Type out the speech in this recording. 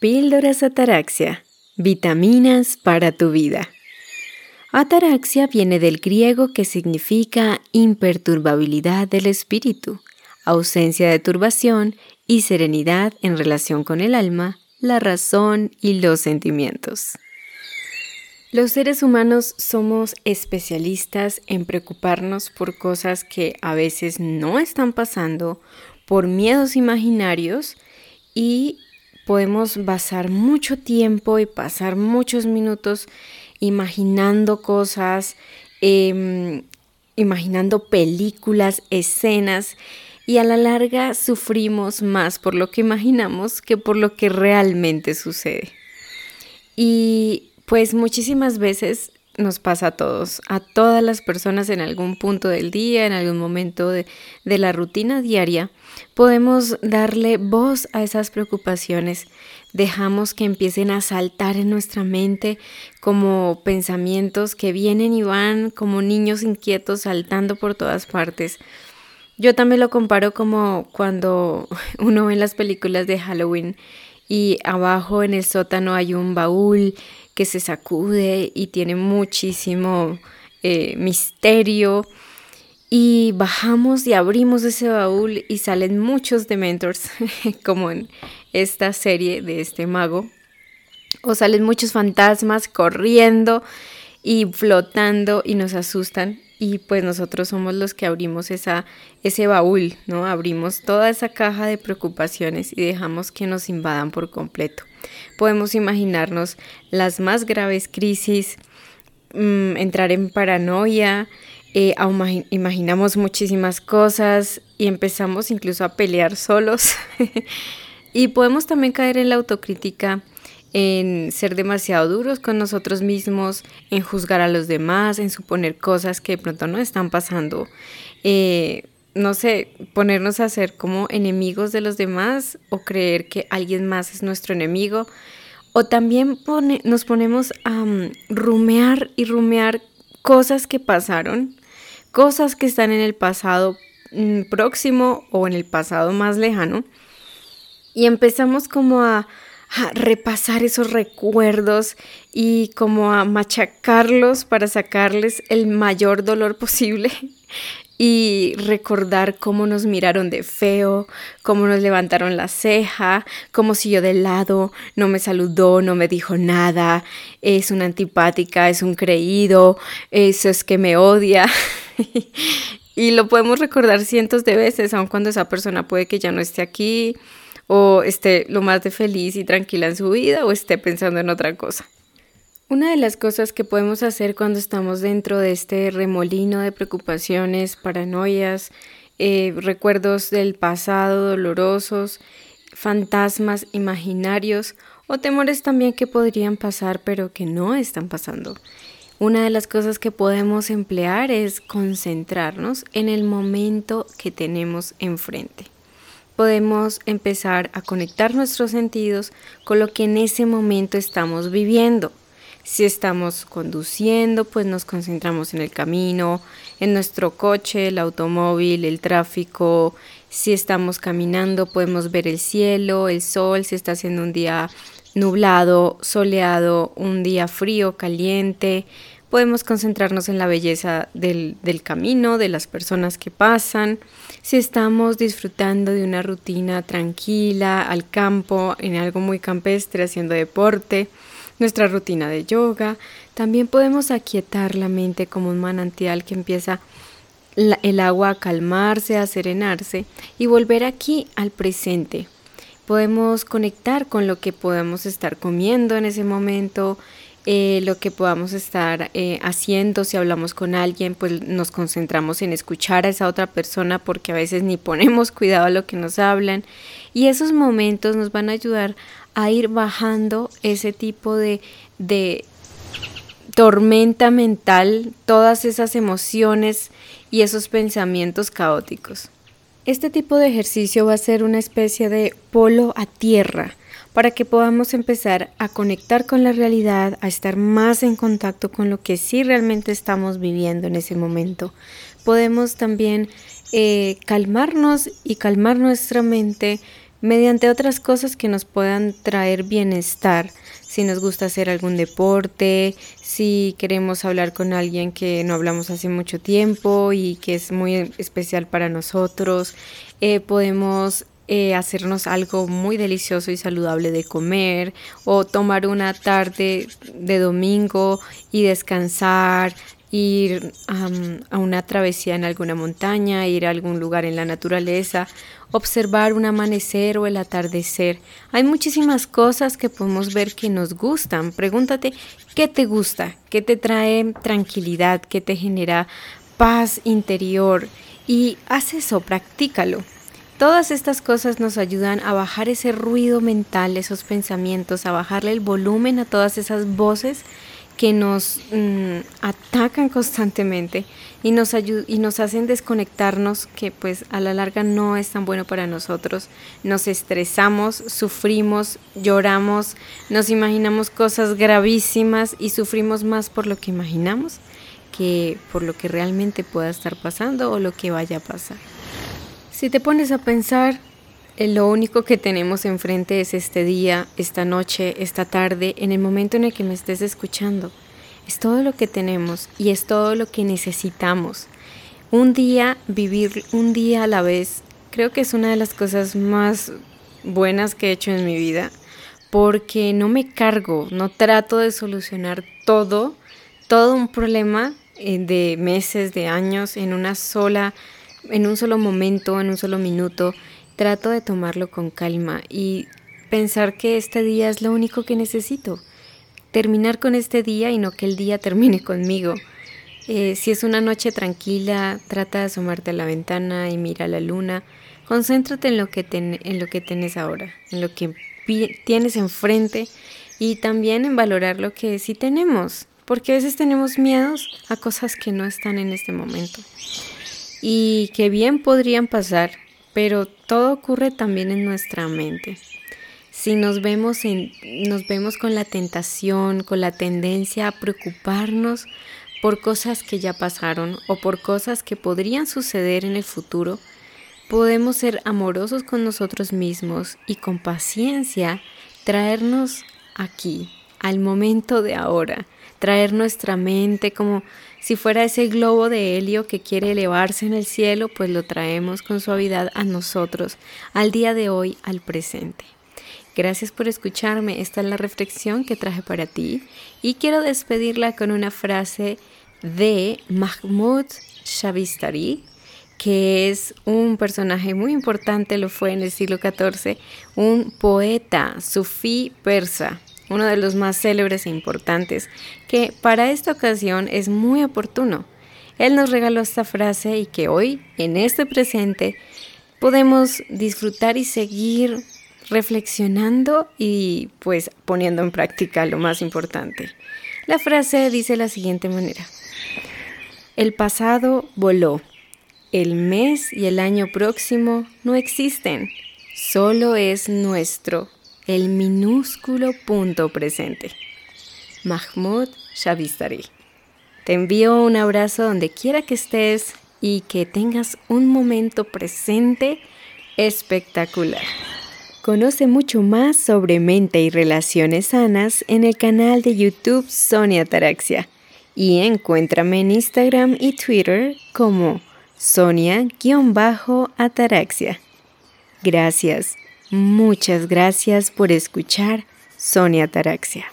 Píldoras Ataraxia. Vitaminas para tu vida. Ataraxia viene del griego que significa imperturbabilidad del espíritu, ausencia de turbación y serenidad en relación con el alma, la razón y los sentimientos. Los seres humanos somos especialistas en preocuparnos por cosas que a veces no están pasando, por miedos imaginarios y podemos basar mucho tiempo y pasar muchos minutos imaginando cosas, em, imaginando películas, escenas, y a la larga sufrimos más por lo que imaginamos que por lo que realmente sucede. Y pues muchísimas veces nos pasa a todos, a todas las personas en algún punto del día, en algún momento de, la rutina diaria, podemos darle voz a esas preocupaciones. Dejamos que empiecen a saltar en nuestra mente como pensamientos que vienen y van como niños inquietos saltando por todas partes. Yo también lo comparo como cuando uno ve las películas de Halloween y abajo en el sótano hay un baúl que se sacude y tiene muchísimo eh, misterio. Y bajamos y abrimos ese baúl y salen muchos Dementors, como en esta serie de este mago. O salen muchos fantasmas corriendo y flotando y nos asustan. Y pues nosotros somos los que abrimos esa, ese baúl, ¿no? Abrimos toda esa caja de preocupaciones y dejamos que nos invadan por completo. Podemos imaginarnos las más graves crisis, mm, entrar en paranoia, eh, imaginamos muchísimas cosas y empezamos incluso a pelear solos. y podemos también caer en la autocrítica, en ser demasiado duros con nosotros mismos, en juzgar a los demás, en suponer cosas que de pronto no están pasando. Eh, no sé, ponernos a ser como enemigos de los demás o creer que alguien más es nuestro enemigo. O también nos ponemos a mm, rumear y rumear cosas que pasaron, cosas que están en el pasado mm, próximo o en el pasado más lejano. Y empezamos como a, a repasar esos recuerdos y como a machacarlos para sacarles el mayor dolor posible y recordar cómo nos miraron de feo, cómo nos levantaron la ceja, cómo siguió de lado, no me saludó, no me dijo nada, es una antipática, es un creído, eso es que me odia. y lo podemos recordar cientos de veces, aun cuando esa persona puede que ya no esté aquí o esté lo más feliz y tranquila en su vida o esté pensando en otra cosa. Una de las cosas que podemos hacer cuando estamos dentro de este remolino de preocupaciones, paranoias, eh, recuerdos del pasado dolorosos, fantasmas imaginarios o temores también que podrían pasar pero que no están pasando. Una de las cosas que podemos emplear es concentrarnos en el momento que tenemos enfrente. Podemos empezar a conectar nuestros sentidos con lo que en ese momento estamos viviendo. Si estamos conduciendo, pues nos concentramos en el camino, en nuestro coche, el automóvil, el tráfico. Si estamos caminando, podemos ver el cielo, el sol, si está haciendo un día nublado, soleado, un día frío, caliente. Podemos concentrarnos en la belleza del, del, camino, de las personas que pasan. Si estamos disfrutando de una rutina tranquila, al campo, en algo muy campestre, haciendo deporte, nuestra rutina de yoga. También podemos aquietar la mente como un manantial que empieza el agua a calmarse, a serenarse y volver aquí al presente. Podemos conectar con lo que podemos estar comiendo en ese momento, eh, lo que podamos estar eh, haciendo, si hablamos con alguien, pues nos concentramos en escuchar a esa otra persona porque a veces ni ponemos cuidado a lo que nos hablan y esos momentos nos van a ayudar a ir bajando ese tipo de, de tormenta mental, todas esas emociones y esos pensamientos caóticos. Este tipo de ejercicio va a ser una especie de polo a tierra para que podamos empezar a conectar con la realidad, a estar más en contacto con lo que sí realmente estamos viviendo en ese momento. Podemos también eh, calmarnos y calmar nuestra mente mediante otras cosas que nos puedan traer bienestar. Si nos gusta hacer algún deporte, si queremos hablar con alguien que no hablamos hace mucho tiempo y que es muy especial para nosotros, eh, podemos eh, hacernos algo muy delicioso y saludable de comer o tomar una tarde de domingo y descansar, ir a una travesía en alguna montaña, ir a algún lugar en la naturaleza, observar un amanecer o el atardecer. Hay muchísimas cosas que podemos ver que nos gustan. Pregúntate qué te gusta, qué te trae tranquilidad, qué te genera paz interior y haz eso, practícalo. Todas estas cosas nos ayudan a bajar ese ruido mental, esos pensamientos, a bajarle el volumen a todas esas voces que nos mm, atacan constantemente y nos, y nos hacen desconectarnos, que pues a la larga no es tan bueno para nosotros. Nos estresamos, sufrimos, lloramos, nos imaginamos cosas gravísimas y sufrimos más por lo que imaginamos que por lo que realmente pueda estar pasando o lo que vaya a pasar. Si te pones a pensar, eh, lo único que tenemos enfrente es este día, esta noche, esta tarde, en el momento en el que me estés escuchando. Es todo lo que tenemos y es todo lo que necesitamos. Un día, vivir un día a la vez, creo que es una de las cosas más buenas que he hecho en mi vida, porque no me cargo, no trato de solucionar todo, todo un problema eh, de meses, de años, en una sola, en un solo momento, en un solo minuto trato de tomarlo con calma y pensar que este día es lo único que necesito. Terminar con este día y no que el día termine conmigo. Eh, si es una noche tranquila, trata de asomarte a la ventana y mira la luna. Concéntrate en lo que, en lo que tienes ahora, en lo que tienes enfrente y también en valorar lo que sí tenemos, porque a veces tenemos miedos a cosas que no están en este momento y que bien podrían pasar pero todo ocurre también en nuestra mente. Si nos vemos, en, nos vemos con la tentación, con la tendencia a preocuparnos por cosas que ya pasaron o por cosas que podrían suceder en el futuro, podemos ser amorosos con nosotros mismos y con paciencia traernos aquí, al momento de ahora, traer nuestra mente como si fuera ese globo de helio que quiere elevarse en el cielo, pues lo traemos con suavidad a nosotros, al día de hoy, al presente. Gracias por escucharme, esta es la reflexión que traje para ti. Y quiero despedirla con una frase de Mahmoud Shavistari, que es un personaje muy importante, lo fue en el siglo XIV, un poeta sufí persa uno de los más célebres e importantes, que para esta ocasión es muy oportuno. Él nos regaló esta frase y que hoy, en este presente, podemos disfrutar y seguir reflexionando y pues poniendo en práctica lo más importante. La frase dice la siguiente manera. El pasado voló. El mes y el año próximo no existen. Solo es nuestro el minúsculo punto presente. Mahmoud Shavistari. Te envío un abrazo donde quiera que estés y que tengas un momento presente espectacular. Conoce mucho más sobre mente y relaciones sanas en el canal de YouTube Sonia Taraxia y encuéntrame en Instagram y Twitter como Sonia-Ataraxia. Gracias. Muchas gracias por escuchar Sonia Taraxia.